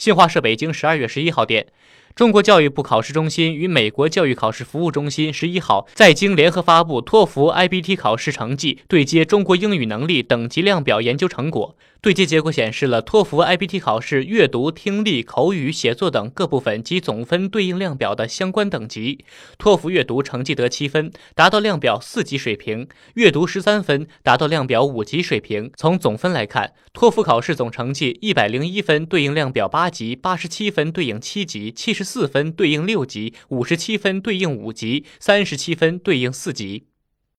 新华社北京十二月十一号电。中国教育部考试中心与美国教育考试服务中心十一号在京联合发布托福 IBT 考试成绩对接中国英语能力等级量表研究成果。对接结果显示了托福 IBT 考试阅读、听力、口语、写作等各部分及总分对应量表的相关等级。托福阅读成绩得七分，达到量表四级水平；阅读十三分，达到量表五级水平。从总分来看，托福考试总成绩一百零一分对应量表八级，八十七分对应七级，七十四分对应六级，五十七分对应五级，三十七分对应四级。